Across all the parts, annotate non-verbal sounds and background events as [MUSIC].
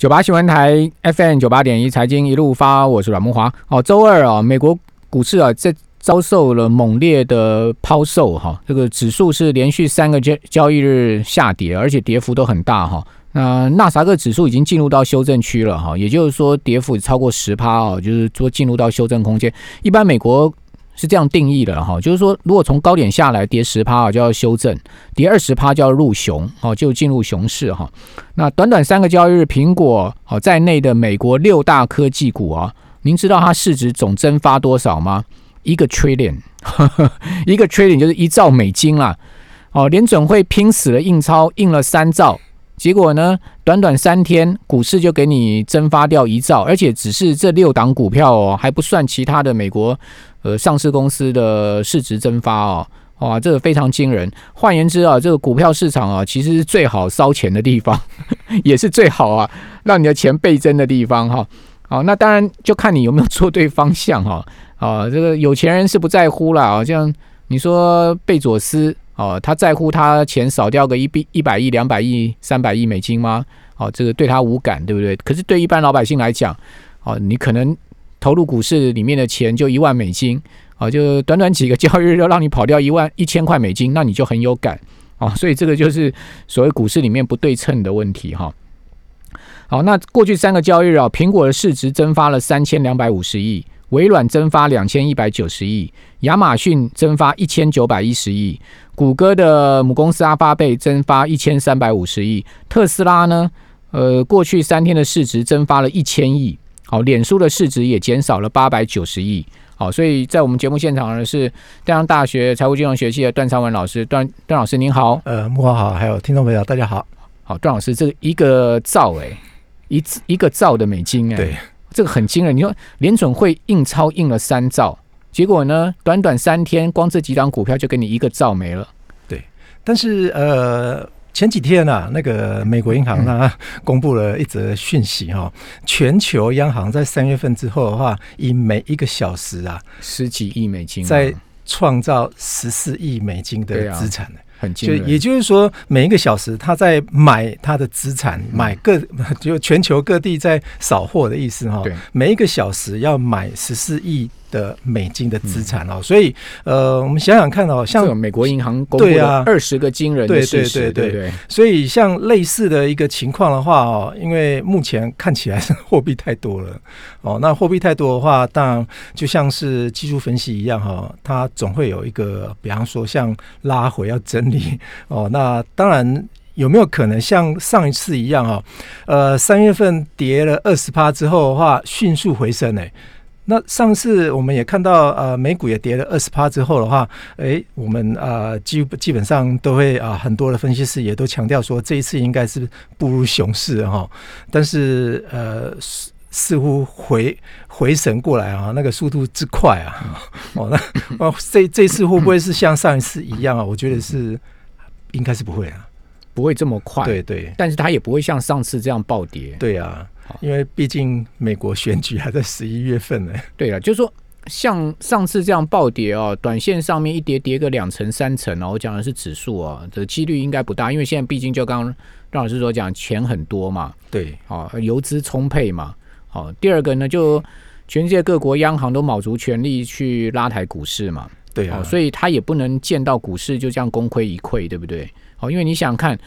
九八新闻台 FM 九八点一财经一路发，我是阮木华。哦，周二啊，美国股市啊，在遭受了猛烈的抛售哈，这个指数是连续三个交交易日下跌，而且跌幅都很大哈。那纳萨克指数已经进入到修正区了哈，也就是说跌幅超过十趴哦，就是说进入到修正空间。一般美国。是这样定义的哈，就是说，如果从高点下来跌十趴啊，就要修正；跌二十趴就要入熊，哦，就进入熊市哈。那短短三个交易日，苹果哦在内的美国六大科技股啊，您知道它市值总蒸发多少吗？一个 trillion，[LAUGHS] 一个 trillion 就是一兆美金啦。哦，联准会拼死了印钞，印了三兆。结果呢？短短三天，股市就给你蒸发掉一兆，而且只是这六档股票哦，还不算其他的美国呃上市公司的市值蒸发哦，哇，这个非常惊人。换言之啊，这个股票市场啊，其实是最好烧钱的地方，[LAUGHS] 也是最好啊让你的钱倍增的地方哈。好，那当然就看你有没有做对方向哈。啊，这个有钱人是不在乎了啊，像你说贝佐斯。哦，他在乎他钱少掉个一币一百亿、两百亿、三百亿美金吗？哦，这个对他无感，对不对？可是对一般老百姓来讲，哦，你可能投入股市里面的钱就一万美金，哦，就短短几个交易日就让你跑掉一万一千块美金，那你就很有感哦。所以这个就是所谓股市里面不对称的问题哈。好，那过去三个交易日啊，苹果的市值蒸发了三千两百五十亿。微软蒸发两千一百九十亿，亚马逊蒸发一千九百一十亿，谷歌的母公司阿发贝蒸发一千三百五十亿，特斯拉呢？呃，过去三天的市值蒸发了一千亿，好，脸书的市值也减少了八百九十亿，好，所以在我们节目现场呢是浙江大学财务金融学系的段昌文老师，段段老师您好，呃，木华好，还有听众朋友大家好，好，段老师，这一个兆哎，一一个兆的美金哎，对。这个很惊人，你说联准会印钞印了三兆，结果呢，短短三天，光这几档股票就给你一个兆没了。对，但是呃，前几天啊，那个美国银行呢 [LAUGHS] 公布了一则讯息哈，全球央行在三月份之后的话，以每一个小时啊十几亿美金，在创造十四亿美金的资产很就也就是说，每一个小时他在买他的资产，买各 [LAUGHS] 就全球各地在扫货的意思哈。每一个小时要买十四亿。的美金的资产哦，所以呃，我们想想看哦，像美国银行公布的二十个惊人的事实，对对对，所以像类似的一个情况的话哦，因为目前看起来是货币太多了哦，那货币太多的话，当然就像是技术分析一样哈，它总会有一个，比方说像拉回要整理哦，那当然有没有可能像上一次一样哦，呃，三月份跌了二十趴之后的话，迅速回升呢？那上次我们也看到，呃，美股也跌了二十趴之后的话，哎，我们啊基基本上都会啊，很多的分析师也都强调说，这一次应该是步入熊市哈。但是呃，似似乎回回神过来啊，那个速度之快啊，哦，那哦，这这次会不会是像上一次一样啊？我觉得是应该是不会啊，不会这么快。对对，但是它也不会像上次这样暴跌。对啊。因为毕竟美国选举还在十一月份呢。对了，就是说像上次这样暴跌哦，短线上面一跌跌个两成三成哦，我讲的是指数哦，这几率应该不大，因为现在毕竟就刚刚让老师所讲，钱很多嘛，对，哦，游资充沛嘛，好，第二个呢，就全世界各国央行都卯足全力去拉抬股市嘛，对啊，所以他也不能见到股市就这样功亏一篑，对不对？哦，因为你想看。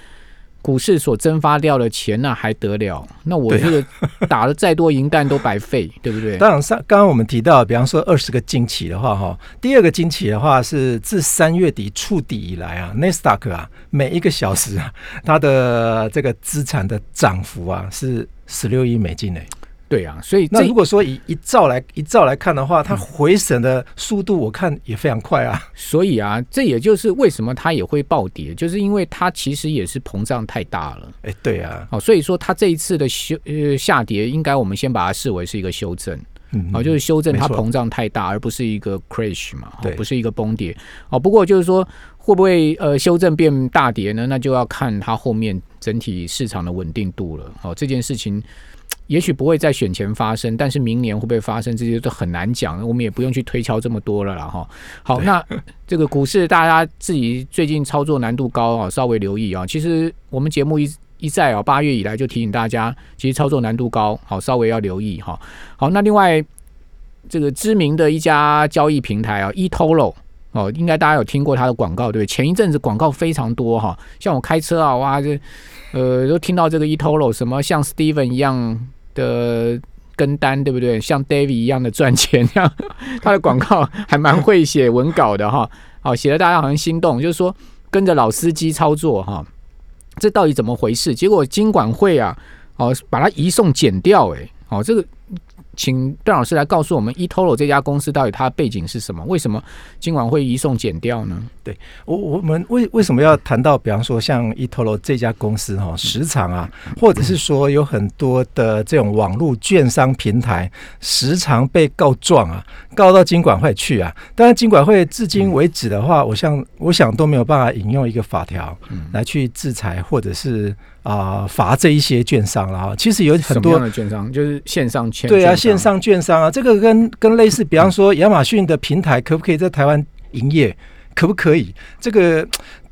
股市所蒸发掉的钱，那还得了？那我这个打了再多银弹都白费，[LAUGHS] 对不对？当然，上刚刚我们提到，比方说二十个惊奇的话，哈，第二个惊奇的话是自三月底触底以来啊 e s t a q 啊，每一个小时啊，它的这个资产的涨幅啊是十六亿美金诶。对啊，所以那如果说以一兆来一兆来看的话，它回审的速度我看也非常快啊。所以啊，这也就是为什么它也会暴跌，就是因为它其实也是膨胀太大了。哎，对啊，哦，所以说它这一次的修呃下跌，应该我们先把它视为是一个修正，哦，就是修正它膨胀太大，而不是一个 crash 嘛，对，不是一个崩跌。哦，不过就是说会不会呃修正变大跌呢？那就要看它后面整体市场的稳定度了。哦，这件事情。也许不会在选前发生，但是明年会不会发生，这些都很难讲。我们也不用去推敲这么多了啦，哈。好，那这个股市大家自己最近操作难度高啊，稍微留意啊。其实我们节目一一再啊，八月以来就提醒大家，其实操作难度高，好稍微要留意哈。好，那另外这个知名的一家交易平台啊，eToro 哦，应该大家有听过它的广告对不对？前一阵子广告非常多哈，像我开车啊，哇这呃都听到这个 eToro 什么像 Steven 一样的。跟单对不对？像 David 一样的赚钱，这样他的广告还蛮会写文稿的哈。[LAUGHS] 好，写的大家好像心动，就是说跟着老司机操作哈，这到底怎么回事？结果金管会啊，哦，把它移送减掉，哎，哦，这个。请段老师来告诉我们，eToro 这家公司到底它的背景是什么？为什么今晚会移送减掉呢？对我，我们为为什么要谈到，比方说像 eToro 这家公司哈，时常啊，或者是说有很多的这种网络券商平台，时常被告状啊，告到金管会去啊。当然，金管会至今为止的话，我想我想都没有办法引用一个法条来去制裁，或者是。啊，罚这一些券商了哈。其实有很多的券商，就是线上签对啊，线上券商啊，这个跟跟类似，比方说亚马逊的平台可不可以在台湾营业？可不可以？这个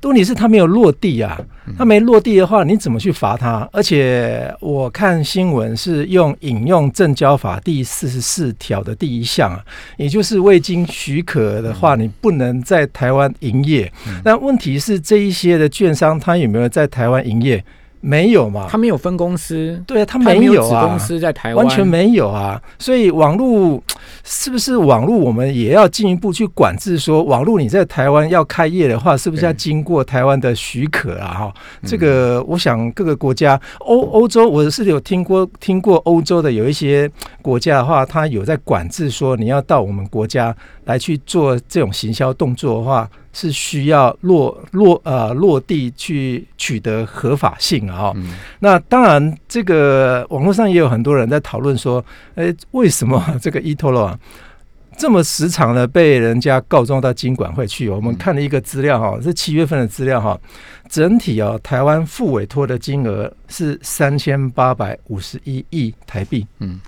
问题是它没有落地啊，它没落地的话，你怎么去罚它？而且我看新闻是用引用证交法第四十四条的第一项啊，也就是未经许可的话，你不能在台湾营业。那问题是这一些的券商，他有没有在台湾营业？没有嘛？他没有分公司，对啊，他没有啊，公司在台湾完全没有啊。所以网络是不是网络？我们也要进一步去管制，说网络你在台湾要开业的话，是不是要经过台湾的许可啊？哈，这个我想各个国家欧欧洲，我是有听过听过欧洲的有一些国家的话，他有在管制说你要到我们国家来去做这种行销动作的话。是需要落落呃落地去取得合法性啊！那当然，这个网络上也有很多人在讨论说，哎，为什么 [LAUGHS] 这个 eToro 啊这么时常的被人家告状到金管会去？我们看了一个资料哈，是七月份的资料哈，整体啊台湾付委托的金额是三千八百五十一亿台币。嗯。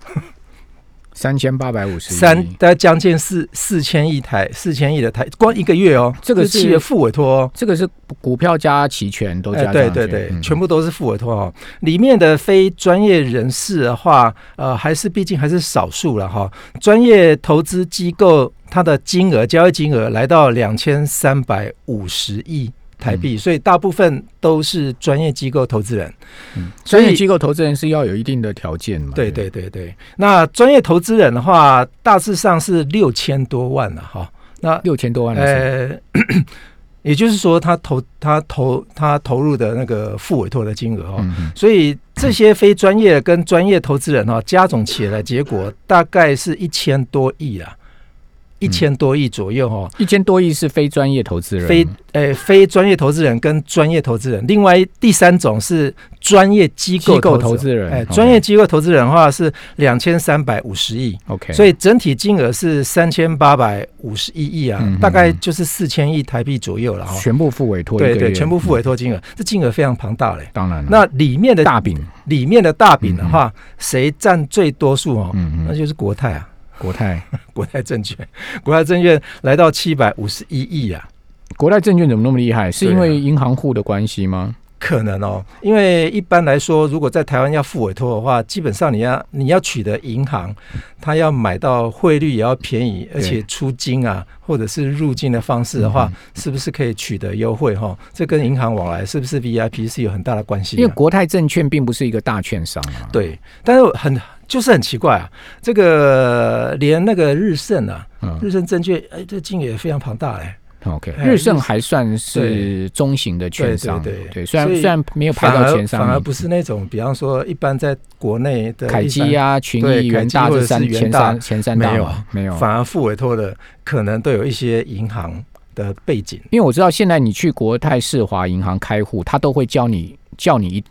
三千八百五十三，大概将近四四千亿台，四千亿的台，光一个月哦，这个企业付委托哦，这个是股票加期权都加，对对对，全部都是付委托哦。里面的非专业人士的话，呃，还是毕竟还是少数了哈。专业投资机构它的金额交易金额来到两千三百五十亿。台币，所以大部分都是专业机构投资人。嗯，专业机构投资人是要有一定的条件嘛？对对对对。那专业投资人的话，大致上是六千多万了哈。那六千多万，呃，[COUGHS] 也就是说，他投他投他投入的那个付委托的金额哈。所以这些非专业跟专业投资人哈加总起来，结果大概是一千多亿啊。一千多亿左右哦，一千多亿是非专业投资人，非诶非专业投资人跟专业投资人，另外第三种是专业机构投资人，哎，专业机构投资人的话是两千三百五十亿，OK，所以整体金额是三千八百五十一亿啊，大概就是四千亿台币左右了哈，全部付委托，对对，全部付委托金额，这金额非常庞大嘞，当然，那里面的大饼，里面的大饼的话，谁占最多数哦？嗯嗯，那就是国泰啊。国泰，[LAUGHS] 国泰证券，国泰证券来到七百五十一亿啊！国泰证券怎么那么厉害？是因为银行户的关系吗？可能哦，因为一般来说，如果在台湾要付委托的话，基本上你要你要取得银行，他要买到汇率也要便宜，而且出金啊，或者是入境的方式的话，是不是可以取得优惠？哈，这跟银行往来是不是 VIP 是有很大的关系？因为国泰证券并不是一个大券商啊。对，但是很。就是很奇怪啊，这个连那个日盛啊，日盛证券，哎，这金额也非常庞大嘞。OK，日盛还算是中型的券商，对对，虽然虽然没有排到前三，反而不是那种，比方说一般在国内的凯基啊、群益、元大这三前三前三大没有没有，反而付委托的可能都有一些银行的背景，因为我知道现在你去国泰世华银行开户，他都会教你叫你一。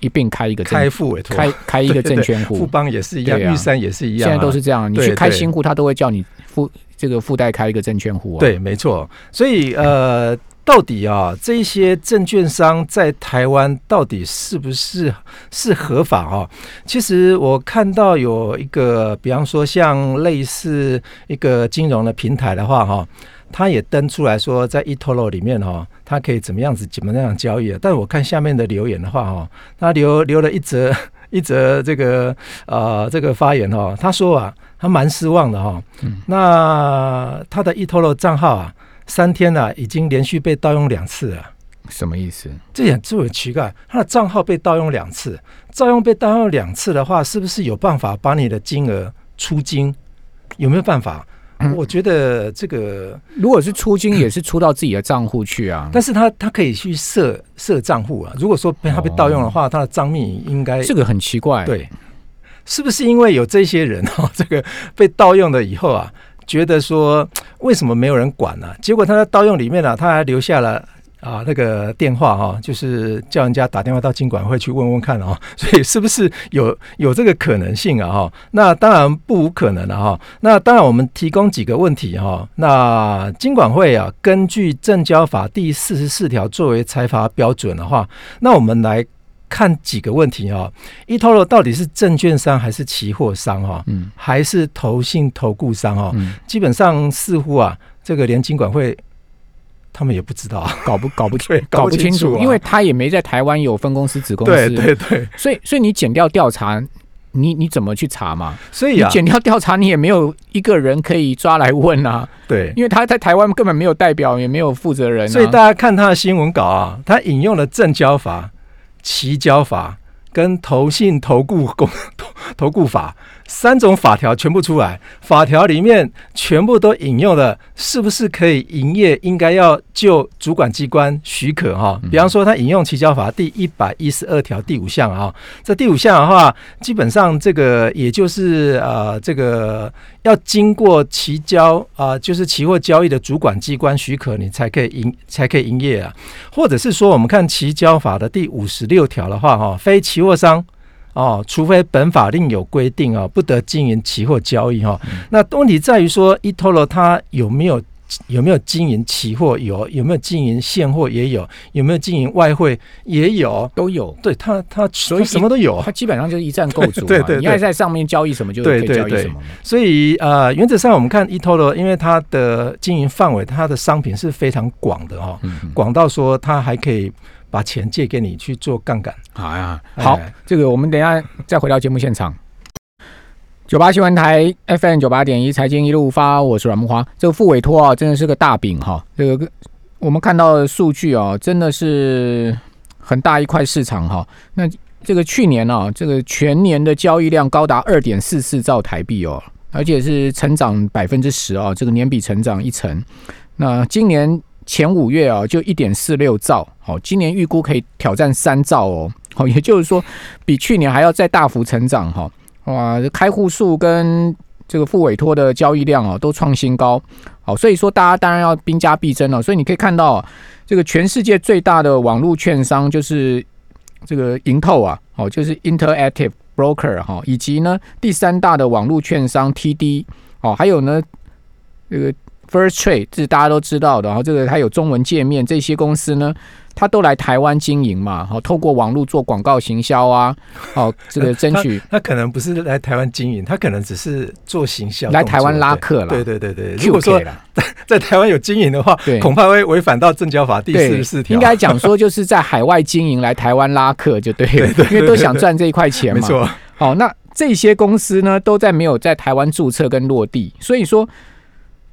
一并开一个开付委托，开开一个证券户，富邦也是一样，玉山也是一样，现在都是这样。你去开新户，他都会叫你附这个附带开一个证券户。对，没错。所以呃，到底啊，这些证券商在台湾到底是不是是合法啊？其实我看到有一个，比方说像类似一个金融的平台的话，哈。他也登出来说，在 eToro 里面哈，他可以怎么样子怎么样交易啊？但我看下面的留言的话哈，他留留了一则 [LAUGHS] 一则这个呃这个发言哈，他说啊，他蛮失望的哈。那他的 eToro 账号啊，三天呢已经连续被盗用两次了。什么意思？这点就很奇怪，他的账号被盗用两次，盗用被盗用两次的话，是不是有办法把你的金额出金？有没有办法？我觉得这个如果是出金，也是出到自己的账户去啊。但是他他可以去设设账户啊。如果说被他被盗用的话，他的账密应该这个很奇怪。对，是不是因为有这些人哈，[LAUGHS] 这个被盗用了以后啊，觉得说为什么没有人管呢？结果他在盗用里面呢，他还留下了。啊，那个电话哈，就是叫人家打电话到金管会去问问看啊，[LAUGHS] 所以是不是有有这个可能性啊？哈，那当然不无可能的哈。那当然，我们提供几个问题哈。那金管会啊，根据证交法第四十四条作为裁罚标准的话，那我们来看几个问题啊。eToro 到底是证券商还是期货商哈？嗯，还是投信投顾商哈？嗯，基本上似乎啊，这个连金管会。他们也不知道，[LAUGHS] [LAUGHS] 搞不搞不清，搞不清楚，因为他也没在台湾有分公司、子公司，对对。对，所以所以你减掉调查，你你怎么去查嘛？所以你减掉调查，你也没有一个人可以抓来问啊。对，因为他在台湾根本没有代表，也没有负责人，所以大家看他的新闻稿啊，他引用了正交法、期交法跟投信投顾公投投顾法。三种法条全部出来，法条里面全部都引用了，是不是可以营业？应该要就主管机关许可哈。比方说，他引用《期交法》第一百一十二条第五项啊，这第五项的话，基本上这个也就是呃，这个要经过期交啊，就是期货交易的主管机关许可，你才可以营才可以营业啊。或者是说，我们看《期交法》的第五十六条的话哈，非期货商。哦，除非本法令有规定啊，不得经营期货交易哈。那问题在于说，eToro 它有没有有没有经营期货？有，有没有经营现货？也有，有没有经营外汇？也有，都有。对它，它所以什么都有。它基本上就是一站购足。[LAUGHS] 对对，你爱在上面交易什么就可以交易什么。所以呃，原则上我们看 eToro，因为它的经营范围，它的商品是非常广的哈，广到说它还可以。把钱借给你去做杠杆，好呀，好，这个我们等下再回到节目现场。九八新闻台 FM 九八点一财经一路发，我是阮木花。这个副委托啊，真的是个大饼哈。这个我们看到的数据啊，真的是很大一块市场哈。那这个去年呢，这个全年的交易量高达二点四四兆台币哦，而且是成长百分之十哦，这个年比成长一成。那今年。前五月啊，就一点四六兆，好，今年预估可以挑战三兆哦，好，[LAUGHS] 也就是说比去年还要再大幅成长哈，哇，开户数跟这个副委托的交易量啊都创新高，好，所以说大家当然要兵家必争了，所以你可以看到这个全世界最大的网络券商就是这个盈透啊，哦，就是 Interactive Broker 哈，以及呢第三大的网络券商 TD，哦，还有呢这个。First Trade 这是大家都知道的，然后这个它有中文界面，这些公司呢，它都来台湾经营嘛，好，透过网络做广告行销啊，好，这个 [LAUGHS] 争取。他可能不是来台湾经营，他可能只是做行销，来台湾拉客了。对对对对，如果说 [LAUGHS] 在台湾有经营的话，恐怕会违反到证交法第四十四条。应该讲说，就是在海外经营来台湾拉客就对了，因为都想赚这一块钱嘛。没错。好，那这些公司呢，都在没有在台湾注册跟落地，所以说。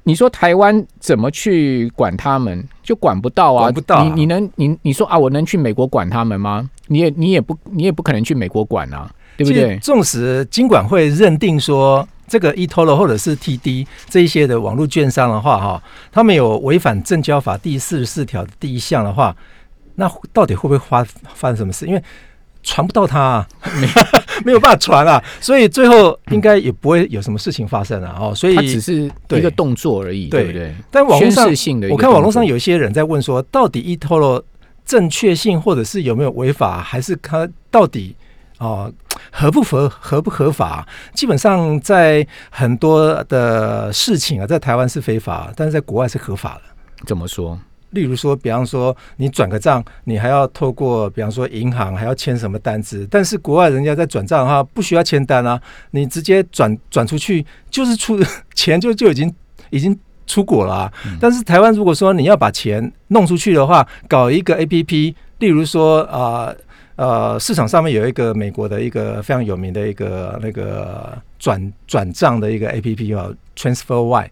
你说台湾怎么去管他们？就管不到啊！管不到。你你能你你说啊，我能去美国管他们吗？你也你也不你也不可能去美国管啊，对不对？纵使金管会认定说这个 eToro 或者是 TD 这一些的网络券商的话，哈，他们有违反证交法第四十四条第一项的话，那到底会不会发发生什么事？因为传不到他，没 [LAUGHS] 没有办法传啊，所以最后应该也不会有什么事情发生啊。哦，所以它只是一个动作而已，对不对？但网络上，我看网络上有一些人在问说，到底 eToro 正确性，或者是有没有违法，还是它到底哦合不合合不合法？基本上在很多的事情啊，在台湾是非法，但是在国外是合法的。怎么说？例如说，比方说你转个账，你还要透过，比方说银行还要签什么单子？但是国外人家在转账的话，不需要签单啊，你直接转转出去，就是出 [LAUGHS] 钱就就已经已经出国了啊。但是台湾如果说你要把钱弄出去的话，搞一个 A P P，例如说啊呃，市场上面有一个美国的一个非常有名的一个那个转转账的一个 A P P 啊，Transfer Y，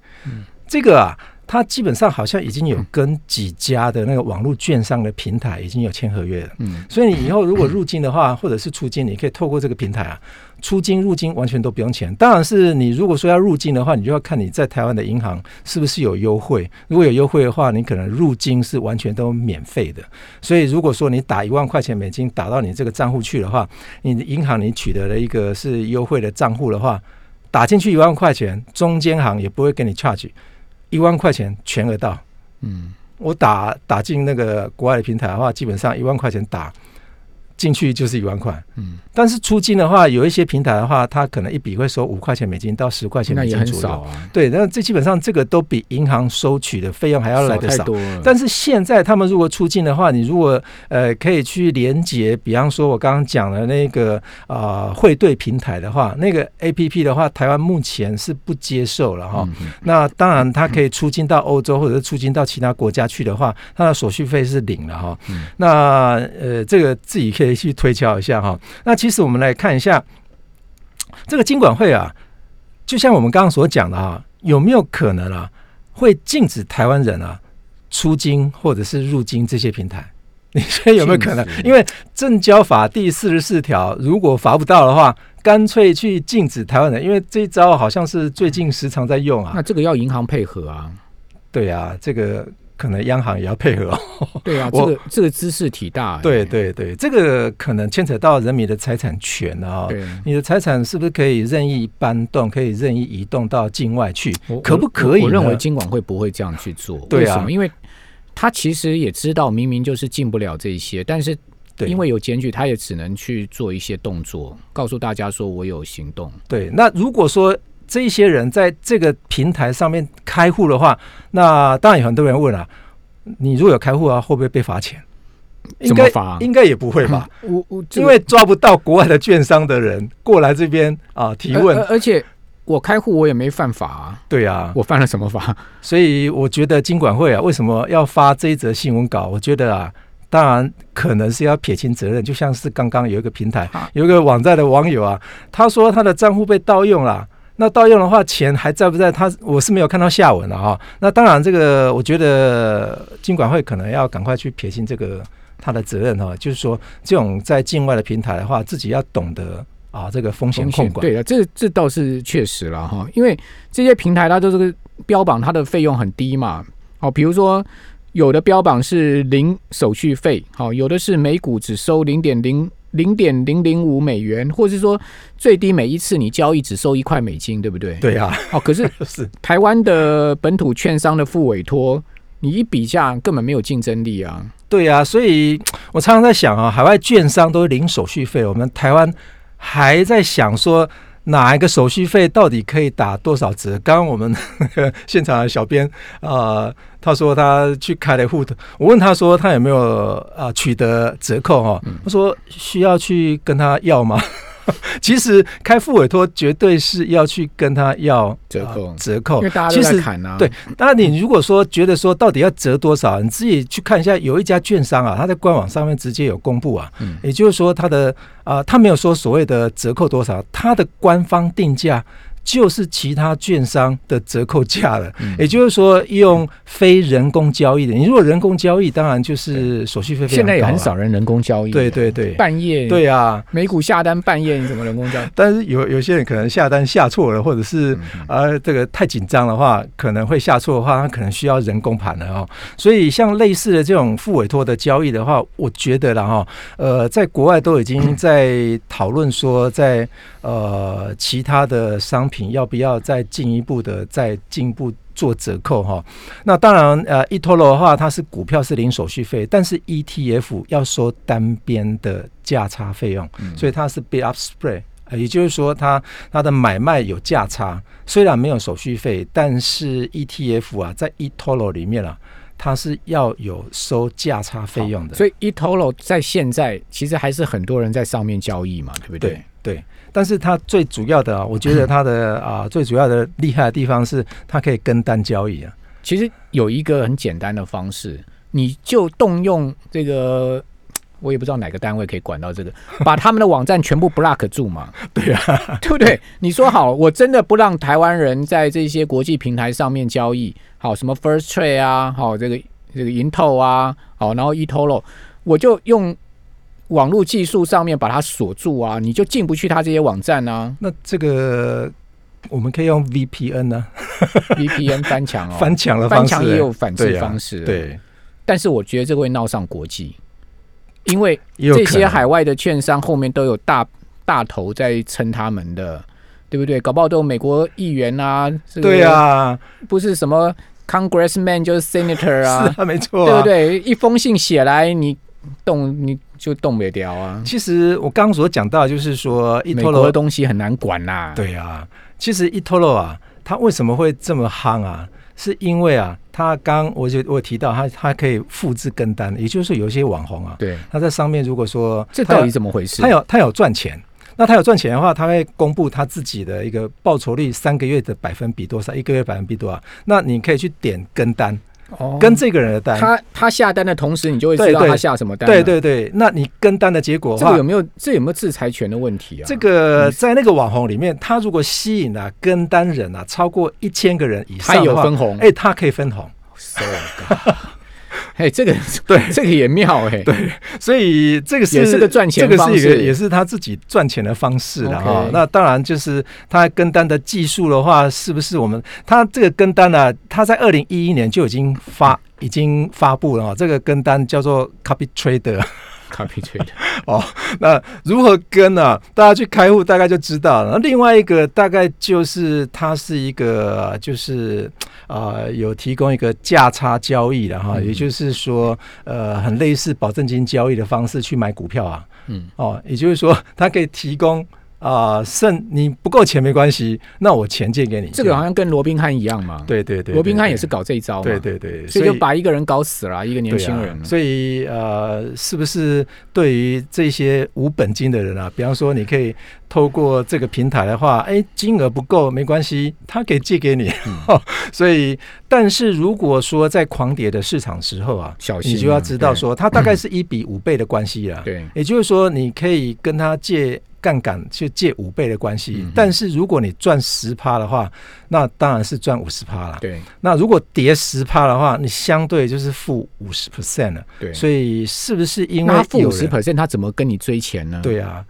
这个啊。它基本上好像已经有跟几家的那个网络券商的平台已经有签合约了，嗯，所以你以后如果入境的话，或者是出境，你可以透过这个平台啊，出境入境完全都不用钱。当然是你如果说要入境的话，你就要看你在台湾的银行是不是有优惠。如果有优惠的话，你可能入境是完全都免费的。所以如果说你打一万块钱美金打到你这个账户去的话，你的银行你取得了一个是优惠的账户的话，打进去一万块钱，中间行也不会给你 charge。一万块钱全额到，嗯，我打打进那个国外的平台的话，基本上一万块钱打。进去就是一万块，嗯，但是出金的话，有一些平台的话，它可能一笔会收五块钱美金到十块钱美金左右，对，那这基本上这个都比银行收取的费用还要来的少。但是现在他们如果出境的话，你如果呃可以去连接，比方说我刚刚讲的那个啊汇兑平台的话，那个 A P P 的话，台湾目前是不接受了哈。那当然，它可以出境到欧洲或者是出境到其他国家去的话，它的手续费是零了哈。那呃，这个自己可以。去推敲一下哈，那其实我们来看一下这个金管会啊，就像我们刚刚所讲的哈，有没有可能啊，会禁止台湾人啊出金或者是入金这些平台？[LAUGHS] 你觉得有没有可能？因为证交法第四十四条，如果罚不到的话，干脆去禁止台湾人，因为这一招好像是最近时常在用啊。那这个要银行配合啊？对啊，这个。可能央行也要配合哦。[LAUGHS] 对啊，这个这个知识体大。对对对，这个可能牵扯到人民的财产权啊。对，你的财产是不是可以任意搬动，可以任意移动到境外去？可不可以？我认为金管会不会这样去做。为什么？因为他其实也知道，明明就是进不了这些，但是因为有检举，他也只能去做一些动作，告诉大家说我有行动。对，那如果说。这些人在这个平台上面开户的话，那当然有很多人问了：你如果有开户啊，会不会被罚钱？应该罚？应该也不会吧？我我因为抓不到国外的券商的人过来这边啊提问，而且我开户我也没犯法啊。对啊，我犯了什么法？所以我觉得金管会啊，为什么要发这一则新闻稿？我觉得啊，当然可能是要撇清责任，就像是刚刚有一个平台有一个网站的网友啊，他说他的账户被盗用了。那盗用的话，钱还在不在？他我是没有看到下文了哈。那当然，这个我觉得金管会可能要赶快去撇清这个他的责任哈。就是说，这种在境外的平台的话，自己要懂得啊，这个风险控管。对啊，这这倒是确实了哈。因为这些平台它都是标榜它的费用很低嘛。哦，比如说有的标榜是零手续费，好，有的是每股只收零点零。零点零零五美元，或者是说最低每一次你交易只收一块美金，对不对？对啊。哦，可是 [LAUGHS] 是台湾的本土券商的付委托，你一比价根本没有竞争力啊。对啊，所以我常常在想啊，海外券商都是零手续费，我们台湾还在想说。哪一个手续费到底可以打多少折？刚刚我们那 [LAUGHS] 个现场的小编啊，他说他去开了户头，我问他说他有没有啊取得折扣哈？他说需要去跟他要吗？其实开副委托绝对是要去跟他要折扣，折扣，因为大家都在砍啊。对，当然你如果说觉得说到底要折多少，你自己去看一下，有一家券商啊，他在官网上面直接有公布啊，也就是说他的啊，他没有说所谓的折扣多少，他的官方定价。就是其他券商的折扣价了，也就是说用非人工交易的。你如果人工交易，当然就是手续费。现在也很少人人工交易。对对对，半夜对啊，美股下单半夜你怎么人工交易？但是有有些人可能下单下错了，或者是啊这个太紧张的话，可能会下错的话，他可能需要人工盘了哦。所以像类似的这种副委托的交易的话，我觉得了哈，呃，在国外都已经在讨论说，在呃其他的商。品要不要再进一步的再进一步做折扣哈？那当然，呃，eToro 的话，它是股票是零手续费，但是 ETF 要收单边的价差费用，所以它是 bid up spread，也就是说，它它的买卖有价差，虽然没有手续费，但是 ETF 啊，在 eToro 里面啊，它是要有收价差费用的。所以 eToro 在现在其实还是很多人在上面交易嘛，对不对？对。但是它最主要的啊，我觉得它的啊最主要的厉害的地方是它可以跟单交易啊。其实有一个很简单的方式，你就动用这个，我也不知道哪个单位可以管到这个，[LAUGHS] 把他们的网站全部 block 住嘛，对啊，对不对？你说好，我真的不让台湾人在这些国际平台上面交易，好，什么 First Trade 啊，好，这个这个银透啊，好，然后 eToro，我就用网络技术上面把它锁住啊，你就进不去他这些网站啊。那这个我们可以用 VPN 呢、[LAUGHS] VPN 翻墙哦，[LAUGHS] 翻墙的，翻墙也有反制方式，对，但是我觉得这个会闹上国际，因为这些海外的券商后面都有大大头在撑他们的，对不对？搞不好都有美国议员啊，这个对，啊，不是什么 congressman 就是 senator 啊，[LAUGHS] 是啊，没错、啊，对不？对？一封信写来，你动你就动不了啊。其实我刚刚所讲到，就是说一美国的东西很难管啦，对啊，其实 eToro 啊，它为什么会这么夯啊？是因为啊，它刚我就我有提到它它可以复制跟单，也就是有一些网红啊，对，他在上面如果说这到底怎么回事？他有他有赚钱，那他有赚钱的话，他会公布他自己的一个报酬率三个月的百分比多少，一个月百分比多少，那你可以去点跟单，哦跟这个人的单。他他下单的同时，你就会知道他下什么单。对，对对，那你跟单的结果的话这个有，没有这有没有制裁权的问题啊？这个在那个网红里面，他如果吸引了、跟单人啊超过一千个人以他上有分红。哎，他可以分红。[LAUGHS] So [LAUGHS] 哎，这个 [LAUGHS] 对这个也妙哎，对，所以这个是也是个赚钱这个方式是一个也是他自己赚钱的方式了哈。那当然就是他跟单的技术的话，是不是我们他这个跟单呢、他在二零一一年就已经发已经发布了哈。这个跟单叫做 Copy Trader。Copy trade [LAUGHS] 那如何跟呢、大家去开户大概就知道了。那另外一个大概就是它是一个就是呃有提供一个价差交易的哈，嗯也就是说呃很类似保证金交易的方式去买股票啊。嗯，哦，也就是说它可以提供啊、剩你不够钱没关系，那我钱借给你。这个好。像跟罗宾汉一样嘛，，对对对，对罗宾汉也是搞这一招嘛，对对对，所以就把一个人搞死了，一个年轻人，所以呃，是不是对于这些无本金的人啊，比方说你可以透过这个平台的话，哎，金额不够没关系，他可以借给你。嗯。[LAUGHS] 所以，但是如果说在狂跌的市场时候啊，小心啊，你就要知道说，它大概是一比五倍的关系啊。对，也就是说，你可以跟他借杠杆，就借五倍的关系。嗯但是如果你赚十趴的话，那当然是赚五十趴了。对那如果跌十趴的话，你相对就是负五十 percent 了。对，所以是不是因为负五十 percent，他怎么跟你追钱呢？，对啊，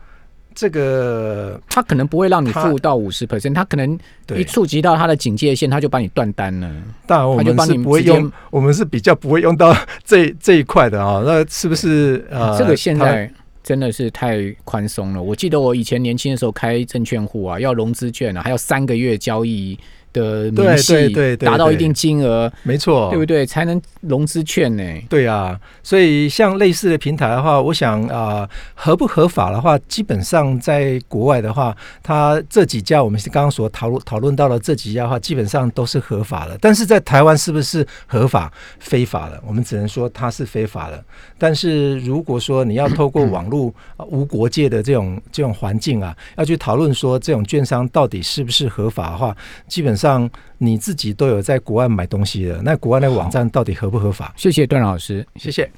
这个他可能不会让你付到五十 percent，他可能一对，触及到他的警戒线，他就把你断单了。当然我们是不会用，我们是比较不会用到这这一块的啊、那是不是呃，这个现在真的是太宽松了。我记得我以前年轻的时候开证券户啊，要融资券啊，还要三个月交易的明对细，对对对对达到一定金额，没错，对不对？才能融资券呢。对啊，所以像类似的平台的话，我想啊、合不合法的话，基本上在国外的话，它这几家我们刚刚所讨论讨论到的这几家的话，基本上都是合法的。但是在台湾是不是合法、非法的？我们只能说它是非法的。但是如果说你要透过网络、啊无国界的这种这种环境啊，要去讨论说这种券商到底是不是合法的话，基本上你自己都有在国外买东西的，那国外那个网站到底合不合法？谢谢段老师。谢谢。